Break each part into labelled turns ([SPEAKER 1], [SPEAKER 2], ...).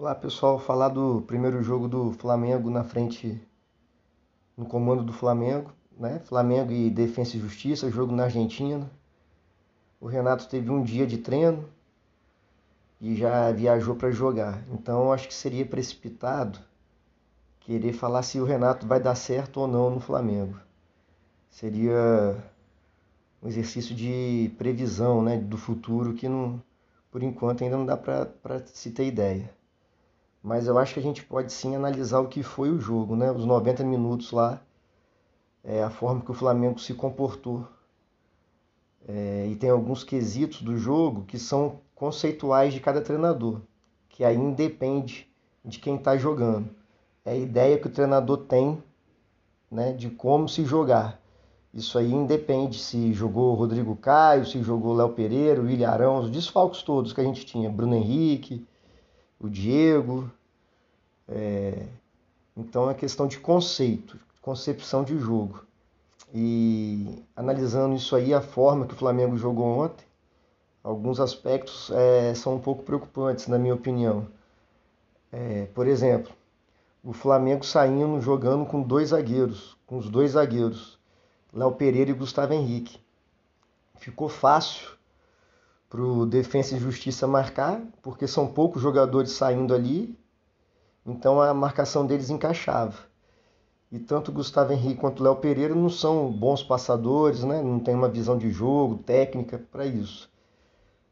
[SPEAKER 1] Olá pessoal, falar do primeiro jogo do Flamengo na frente, no comando do Flamengo, né? Flamengo e Defensa e Justiça, jogo na Argentina. O Renato teve um dia de treino e já viajou para jogar. Então acho que seria precipitado querer falar se o Renato vai dar certo ou não no Flamengo. Seria um exercício de previsão, né, do futuro que não, por enquanto ainda não dá para se ter ideia mas eu acho que a gente pode sim analisar o que foi o jogo, né? Os 90 minutos lá, é, a forma que o Flamengo se comportou. É, e tem alguns quesitos do jogo que são conceituais de cada treinador, que aí independe de quem está jogando. É a ideia que o treinador tem né, de como se jogar. Isso aí independe se jogou Rodrigo Caio, se jogou Léo Pereira, o Ilharão, os desfalques todos que a gente tinha, Bruno Henrique, o Diego. É... Então é questão de conceito, concepção de jogo. E analisando isso aí, a forma que o Flamengo jogou ontem, alguns aspectos é, são um pouco preocupantes, na minha opinião. É, por exemplo, o Flamengo saindo jogando com dois zagueiros, com os dois zagueiros, Léo Pereira e Gustavo Henrique. Ficou fácil para o Defensa e Justiça marcar, porque são poucos jogadores saindo ali, então a marcação deles encaixava. E tanto Gustavo Henrique quanto Léo Pereira não são bons passadores, né? não tem uma visão de jogo, técnica para isso.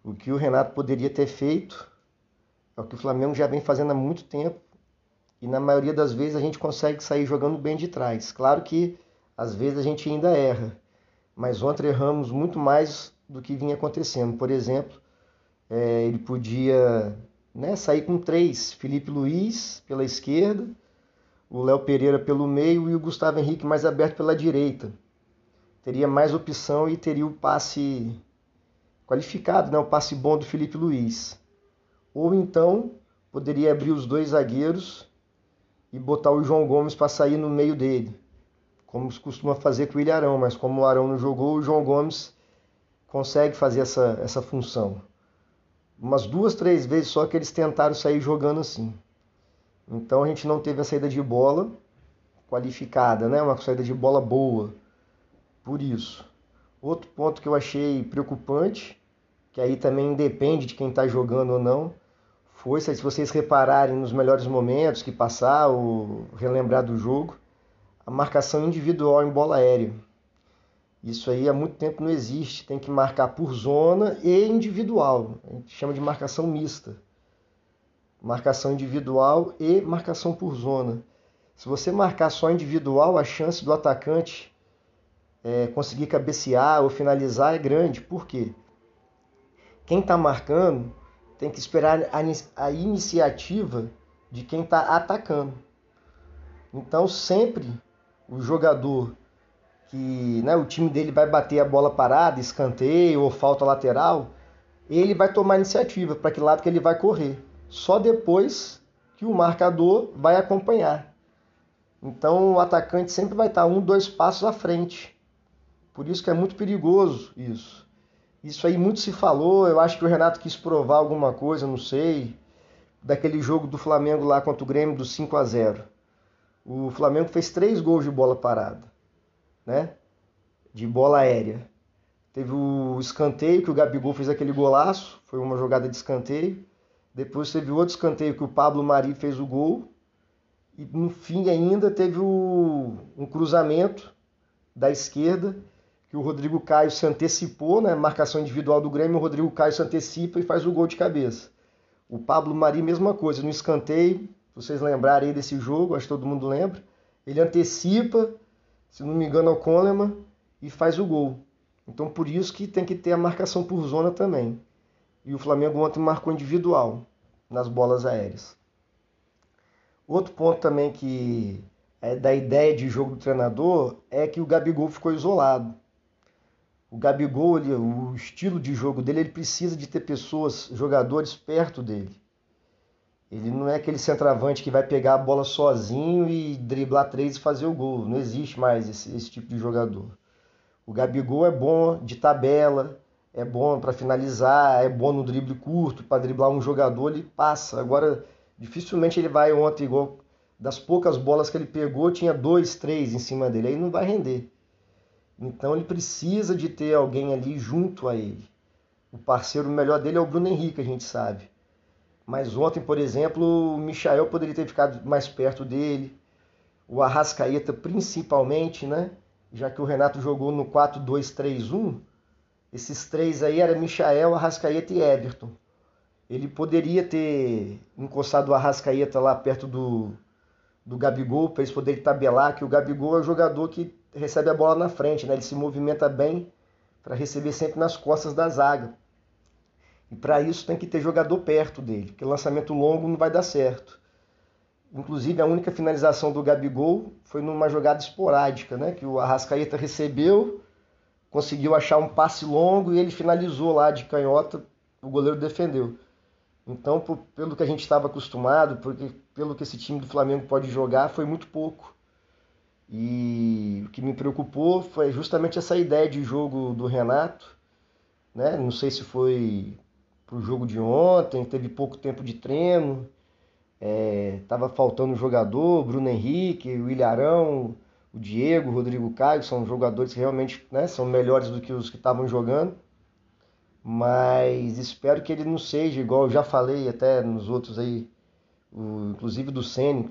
[SPEAKER 1] O que o Renato poderia ter feito é o que o Flamengo já vem fazendo há muito tempo e na maioria das vezes a gente consegue sair jogando bem de trás. Claro que às vezes a gente ainda erra, mas ontem erramos muito mais do que vinha acontecendo. Por exemplo, é, ele podia né, sair com três: Felipe Luiz pela esquerda, o Léo Pereira pelo meio e o Gustavo Henrique mais aberto pela direita. Teria mais opção e teria o passe qualificado, né, o passe bom do Felipe Luiz. Ou então poderia abrir os dois zagueiros e botar o João Gomes para sair no meio dele, como se costuma fazer com o Ilharão, mas como o Arão não jogou, o João Gomes consegue fazer essa, essa função. Umas duas, três vezes só que eles tentaram sair jogando assim. Então a gente não teve a saída de bola qualificada, né? uma saída de bola boa. Por isso. Outro ponto que eu achei preocupante, que aí também depende de quem está jogando ou não, foi se vocês repararem nos melhores momentos que passar ou relembrar do jogo, a marcação individual em bola aérea. Isso aí há muito tempo não existe. Tem que marcar por zona e individual. A gente chama de marcação mista. Marcação individual e marcação por zona. Se você marcar só individual, a chance do atacante é, conseguir cabecear ou finalizar é grande. Por quê? Quem está marcando tem que esperar a iniciativa de quem está atacando. Então, sempre o jogador que né, o time dele vai bater a bola parada, escanteio ou falta lateral, ele vai tomar iniciativa para que lado que ele vai correr. Só depois que o marcador vai acompanhar. Então o atacante sempre vai estar um, dois passos à frente. Por isso que é muito perigoso isso. Isso aí muito se falou, eu acho que o Renato quis provar alguma coisa, não sei, daquele jogo do Flamengo lá contra o Grêmio do 5 a 0. O Flamengo fez três gols de bola parada né? De bola aérea. Teve o escanteio que o Gabigol fez aquele golaço, foi uma jogada de escanteio. Depois teve outro escanteio que o Pablo Mari fez o gol. E no fim ainda teve o, um cruzamento da esquerda que o Rodrigo Caio se antecipou, né? Marcação individual do Grêmio, o Rodrigo Caio se antecipa e faz o gol de cabeça. O Pablo Mari, mesma coisa, no escanteio, vocês lembrarem desse jogo, acho que todo mundo lembra. Ele antecipa, se não me engano, é o Coleman e faz o gol. Então por isso que tem que ter a marcação por zona também. E o Flamengo ontem marcou individual nas bolas aéreas. Outro ponto também que é da ideia de jogo do treinador é que o Gabigol ficou isolado. O Gabigol, ele, o estilo de jogo dele, ele precisa de ter pessoas, jogadores perto dele. Ele não é aquele centroavante que vai pegar a bola sozinho e driblar três e fazer o gol. Não existe mais esse, esse tipo de jogador. O Gabigol é bom de tabela, é bom para finalizar, é bom no drible curto, para driblar um jogador ele passa. Agora, Dificilmente ele vai ontem, igual das poucas bolas que ele pegou, tinha dois, três em cima dele. Aí não vai render. Então ele precisa de ter alguém ali junto a ele. O parceiro melhor dele é o Bruno Henrique, a gente sabe. Mas ontem, por exemplo, o Michael poderia ter ficado mais perto dele. O Arrascaeta, principalmente, né? Já que o Renato jogou no 4-2-3-1, esses três aí eram Michael, Arrascaeta e Everton. Ele poderia ter encostado o Arrascaeta lá perto do, do Gabigol para eles poderem tabelar, que o Gabigol é o jogador que recebe a bola na frente, né? Ele se movimenta bem para receber sempre nas costas da zaga. E para isso tem que ter jogador perto dele, porque lançamento longo não vai dar certo. Inclusive a única finalização do Gabigol foi numa jogada esporádica, né? Que o Arrascaeta recebeu, conseguiu achar um passe longo e ele finalizou lá de canhota, o goleiro defendeu. Então, por, pelo que a gente estava acostumado, porque, pelo que esse time do Flamengo pode jogar, foi muito pouco. E o que me preocupou foi justamente essa ideia de jogo do Renato. Né? Não sei se foi pro jogo de ontem, teve pouco tempo de treino, estava é, faltando um jogador, Bruno Henrique, o Ilharão, o Diego, o Rodrigo Caio, são jogadores que realmente né, são melhores do que os que estavam jogando. Mas espero que ele não seja igual eu já falei até nos outros aí, o, inclusive do Sênico,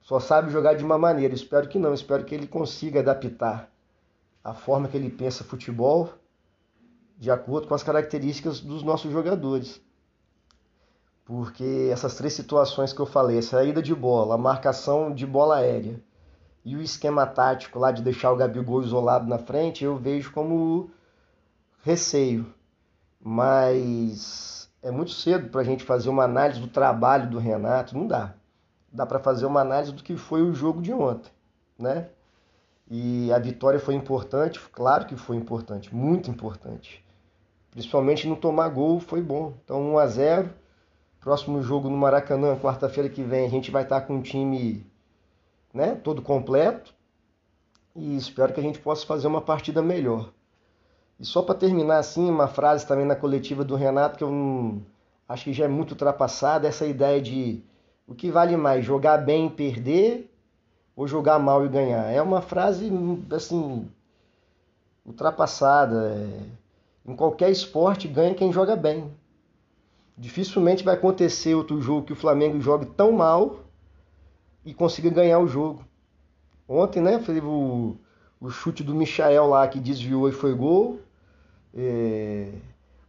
[SPEAKER 1] só sabe jogar de uma maneira. Espero que não, espero que ele consiga adaptar a forma que ele pensa futebol de acordo com as características dos nossos jogadores. Porque essas três situações que eu falei, a saída de bola, a marcação de bola aérea e o esquema tático lá de deixar o Gabigol isolado na frente, eu vejo como receio. Mas é muito cedo para a gente fazer uma análise do trabalho do Renato, não dá dá para fazer uma análise do que foi o jogo de ontem, né? E a vitória foi importante, claro que foi importante, muito importante. Principalmente não tomar gol foi bom. Então 1 a 0. Próximo jogo no Maracanã, quarta-feira que vem, a gente vai estar com um time, né, todo completo. E espero que a gente possa fazer uma partida melhor. E só para terminar assim, uma frase também na coletiva do Renato que eu não, acho que já é muito ultrapassada, essa ideia de o que vale mais, jogar bem e perder ou jogar mal e ganhar? É uma frase assim ultrapassada. É... Em qualquer esporte ganha quem joga bem. Dificilmente vai acontecer outro jogo que o Flamengo jogue tão mal e consiga ganhar o jogo. Ontem, né, foi o, o chute do Michael lá que desviou e foi gol. É...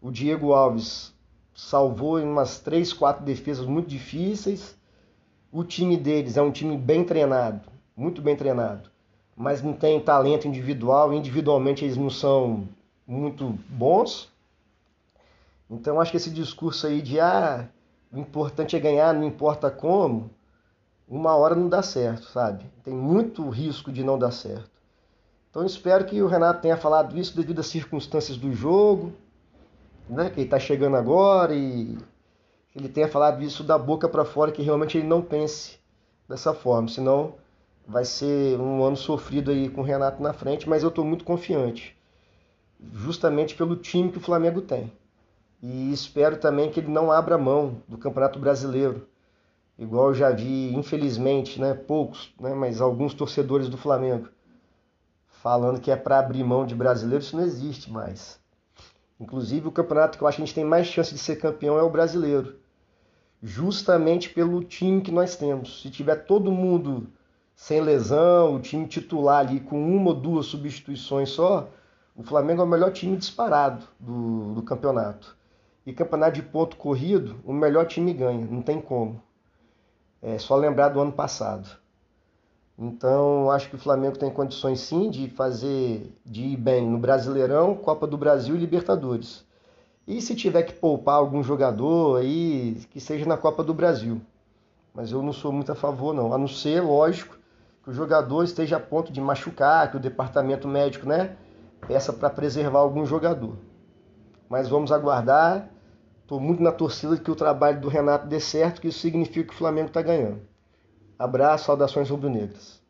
[SPEAKER 1] O Diego Alves salvou em umas três, quatro defesas muito difíceis. O time deles é um time bem treinado, muito bem treinado, mas não tem talento individual, individualmente eles não são muito bons. Então acho que esse discurso aí de ah, o importante é ganhar, não importa como, uma hora não dá certo, sabe? Tem muito risco de não dar certo. Então espero que o Renato tenha falado isso devido às circunstâncias do jogo, né? Que ele está chegando agora e ele tenha falado isso da boca para fora, que realmente ele não pense dessa forma, senão vai ser um ano sofrido aí com o Renato na frente, mas eu estou muito confiante, justamente pelo time que o Flamengo tem. E espero também que ele não abra mão do Campeonato Brasileiro, igual eu já vi, infelizmente, né, poucos, né, mas alguns torcedores do Flamengo falando que é para abrir mão de brasileiro, isso não existe mais. Inclusive, o campeonato que eu acho que a gente tem mais chance de ser campeão é o brasileiro. Justamente pelo time que nós temos. Se tiver todo mundo sem lesão, o time titular ali com uma ou duas substituições só, o Flamengo é o melhor time disparado do, do campeonato. E campeonato de ponto corrido, o melhor time ganha, não tem como. É só lembrar do ano passado. Então, acho que o Flamengo tem condições sim de fazer, de ir bem no Brasileirão, Copa do Brasil e Libertadores. E se tiver que poupar algum jogador aí, que seja na Copa do Brasil. Mas eu não sou muito a favor, não. A não ser, lógico, que o jogador esteja a ponto de machucar, que o departamento médico, né, peça para preservar algum jogador. Mas vamos aguardar. Estou muito na torcida que o trabalho do Renato dê certo, que isso significa que o Flamengo está ganhando. Abraço, saudações rubro-negras.